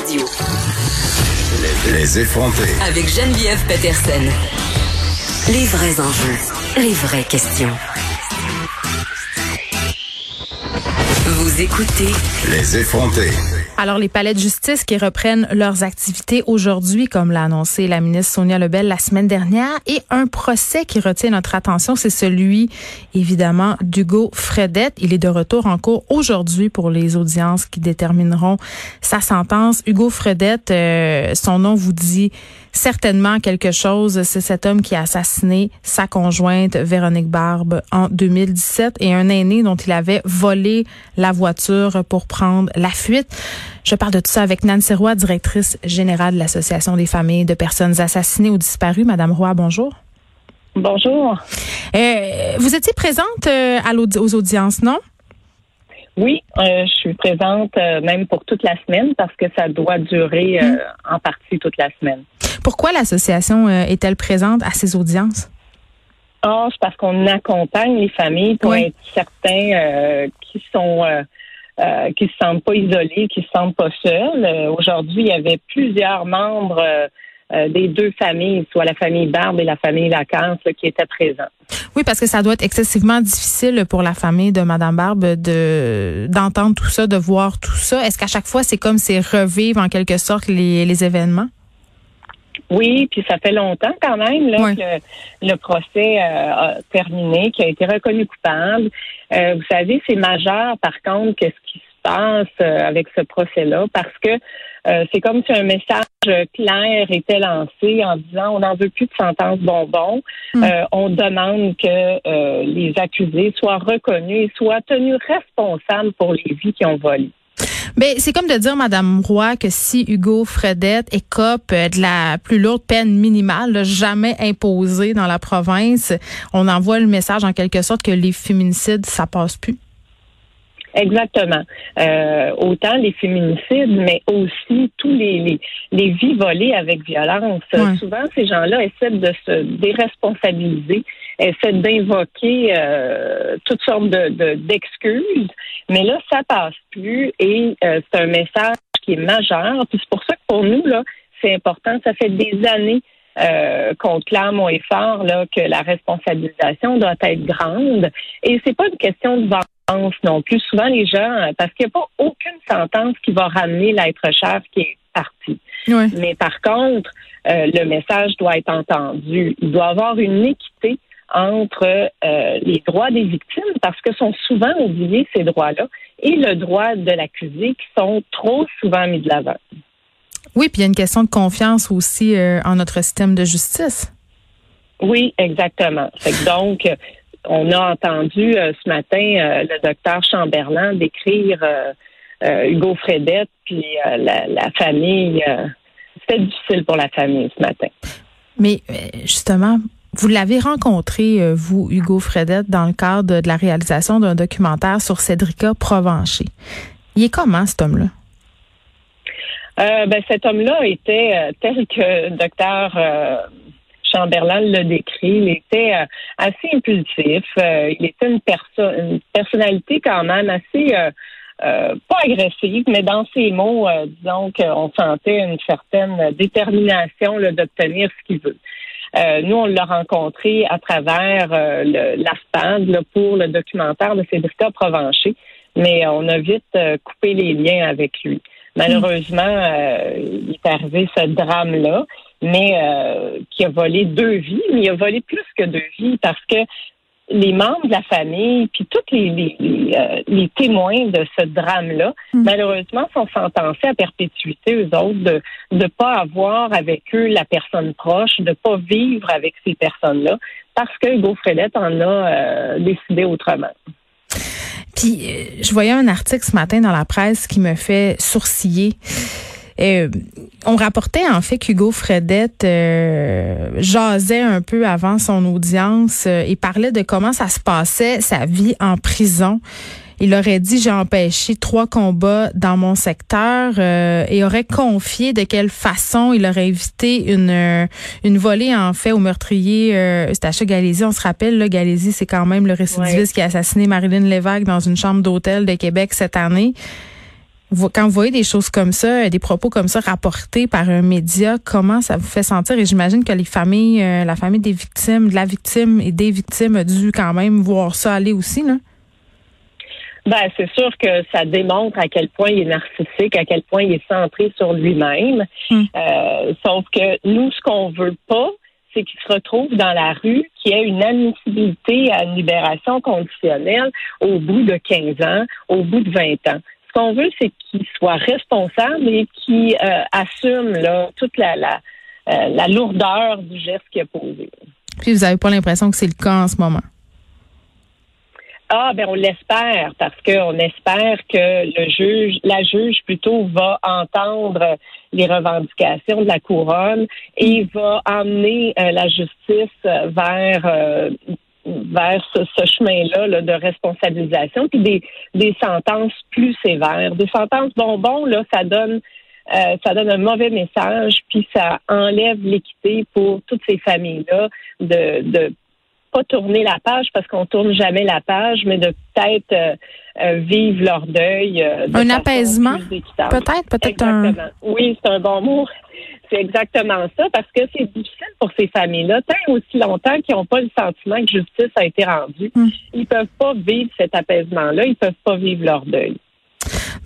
Radio. Les, les effronter. Avec Geneviève Peterson. Les vrais enjeux. Les vraies questions. Vous écoutez Les effronter. Alors, les palais de justice qui reprennent leurs activités aujourd'hui, comme l'a annoncé la ministre Sonia Lebel la semaine dernière, et un procès qui retient notre attention, c'est celui, évidemment, d'Hugo Fredette. Il est de retour en cours aujourd'hui pour les audiences qui détermineront sa sentence. Hugo Fredette, euh, son nom vous dit certainement quelque chose. C'est cet homme qui a assassiné sa conjointe Véronique Barbe en 2017 et un aîné dont il avait volé la voiture pour prendre la fuite. Je parle de tout ça avec Nancy Roy, directrice générale de l'Association des familles de personnes assassinées ou disparues. Madame Roy, bonjour. Bonjour. Euh, vous étiez présente euh, à aux audiences, non? Oui, euh, je suis présente euh, même pour toute la semaine parce que ça doit durer euh, en partie toute la semaine. Pourquoi l'association euh, est-elle présente à ces audiences? Ah, c'est parce qu'on accompagne les familles pour Oui. être certains euh, qui sont euh, euh, qui se sentent pas isolés, qui se sentent pas seuls. Aujourd'hui, il y avait plusieurs membres des deux familles, soit la famille Barbe et la famille là, qui étaient présents. Oui, parce que ça doit être excessivement difficile pour la famille de Madame Barbe de d'entendre tout ça, de voir tout ça. Est-ce qu'à chaque fois, c'est comme c'est revivre en quelque sorte les, les événements? Oui, puis ça fait longtemps quand même là, que le procès euh, a terminé, qui a été reconnu coupable. Euh, vous savez, c'est majeur par contre qu'est-ce qui se passe euh, avec ce procès-là, parce que euh, c'est comme si un message clair était lancé en disant on n'en veut plus de sentence bonbon. Mm. Euh, on demande que euh, les accusés soient reconnus et soient tenus responsables pour les vies qu'ils ont volées. Ben, c'est comme de dire, Madame Roy, que si Hugo Fredette écope euh, de la plus lourde peine minimale, là, jamais imposée dans la province, on envoie le message en quelque sorte que les féminicides, ça passe plus. Exactement. Euh, autant les féminicides, mais aussi tous les, les, les vies volées avec violence. Ouais. Souvent, ces gens-là essaient de se déresponsabiliser, essaient d'invoquer euh, toutes sortes de, de- d'excuses, mais là, ça passe plus et euh, c'est un message qui est majeur. Puis c'est pour ça que pour nous, là, c'est important. Ça fait des années euh, qu'on clame haut et fort là, que la responsabilisation doit être grande. Et c'est pas une question de vengeance non plus. Souvent, les gens, euh, parce qu'il n'y a pas aucune sentence qui va ramener l'être cher qui est parti. Ouais. Mais par contre, euh, le message doit être entendu. Il doit y avoir une équité entre euh, les droits des victimes, parce que sont souvent oubliés ces droits-là, et le droit de l'accusé qui sont trop souvent mis de l'avant. Oui, puis il y a une question de confiance aussi euh, en notre système de justice. Oui, exactement. Fait que donc, euh, on a entendu euh, ce matin le docteur Chamberlain décrire Hugo Fredette puis la, la famille. C'était difficile pour la famille ce matin. Mais justement, vous l'avez rencontré, euh, vous, Hugo Fredette, dans le cadre de la réalisation d'un documentaire sur Cédrica Provencher. Il est comment, cet homme-là? Euh, ben, cet homme-là était euh, tel que docteur Chamberlain l'a décrit. Il était assez impulsif. Il était une, perso une personnalité quand même assez pas agressive, mais dans ses mots, disons qu'on sentait une certaine détermination d'obtenir ce qu'il veut. Euh, nous, on l'a rencontré à travers euh, le- l'ASPAD là, pour le documentaire de Cédrica Provencher, mais on a vite euh, coupé les liens avec lui. Malheureusement, euh, il est arrivé ce drame-là, mais euh, qui a volé deux vies, mais il a volé plus que deux vies parce que les membres de la famille, puis tous les, les, les, euh, les témoins de ce drame-là, Mm. malheureusement, sont sentencés à perpétuité, eux autres, de ne pas avoir avec eux la personne proche, de pas vivre avec ces personnes-là, parce que Hugo Fredette en a euh, décidé autrement. Puis, euh, je voyais un article ce matin dans la presse qui me fait sourciller. Euh, on rapportait en fait qu'Hugo Fredette euh, jasait un peu avant son audience euh, et parlait de comment ça se passait sa vie en prison. Il aurait dit j'ai empêché trois combats dans mon secteur euh, et aurait confié de quelle façon il aurait évité une euh, une volée en fait au meurtrier euh, Eustache Galési. On se rappelle là, Galési c'est quand même le récidiviste qui a assassiné Marilyn Lévesque dans une chambre d'hôtel de Québec cette année. Quand vous voyez des choses comme ça, des propos comme ça rapportés par un média, comment ça vous fait sentir? Et j'imagine que les familles, euh, la famille des victimes, de la victime et des victimes a dû quand même voir ça aller aussi, là? Ben, c'est sûr que ça démontre à quel point il est narcissique, à quel point il est centré sur lui-même. Hmm. Euh, sauf que nous, ce qu'on veut pas, c'est qu'il se retrouve dans la rue, qu'il y ait une admissibilité à une libération conditionnelle au bout de 15 ans, au bout de 20 ans. Ce qu'on veut, c'est qu'il soit responsable et qu'il euh, assume là, toute la, la, euh, la lourdeur du geste qu'il a posé. Puis vous n'avez pas l'impression que c'est le cas en ce moment? Ah, ben on l'espère parce qu'on espère que le juge, la juge plutôt va entendre les revendications de la couronne et va amener euh, la justice vers euh, vers ce, chemin-là de responsabilisation, puis des, des sentences plus sévères, des sentences bonbons là, ça donne euh, ça donne un mauvais message, puis ça enlève l'équité pour toutes ces familles-là de, de pas tourner la page parce qu'on tourne jamais la page, mais de peut-être euh, euh, vivre leur deuil. Un apaisement, peut-être, peut-être un. Oui, c'est un bon mot. C'est exactement ça parce que c'est difficile pour ces familles-là, tant aussi longtemps qu'ils n'ont pas le sentiment que justice a été rendue. Hmm. Ils peuvent pas vivre cet apaisement-là, ils peuvent pas vivre leur deuil.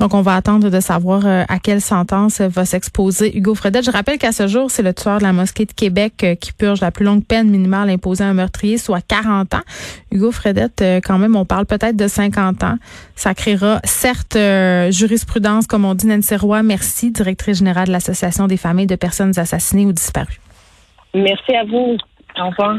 Donc, on va attendre de savoir euh, à quelle sentence va s'exposer Hugo Fredette. Je rappelle qu'à ce jour, c'est le tueur de la mosquée de Québec euh, qui purge la plus longue peine minimale imposée à un meurtrier, soit 40 ans. Hugo Fredette, euh, quand même, on parle peut-être de 50 ans. Ça créera, certes, jurisprudence, comme on dit, Nancy Roy, merci, directrice générale de l'Association des familles de personnes assassinées ou disparues. Merci à vous. Au revoir.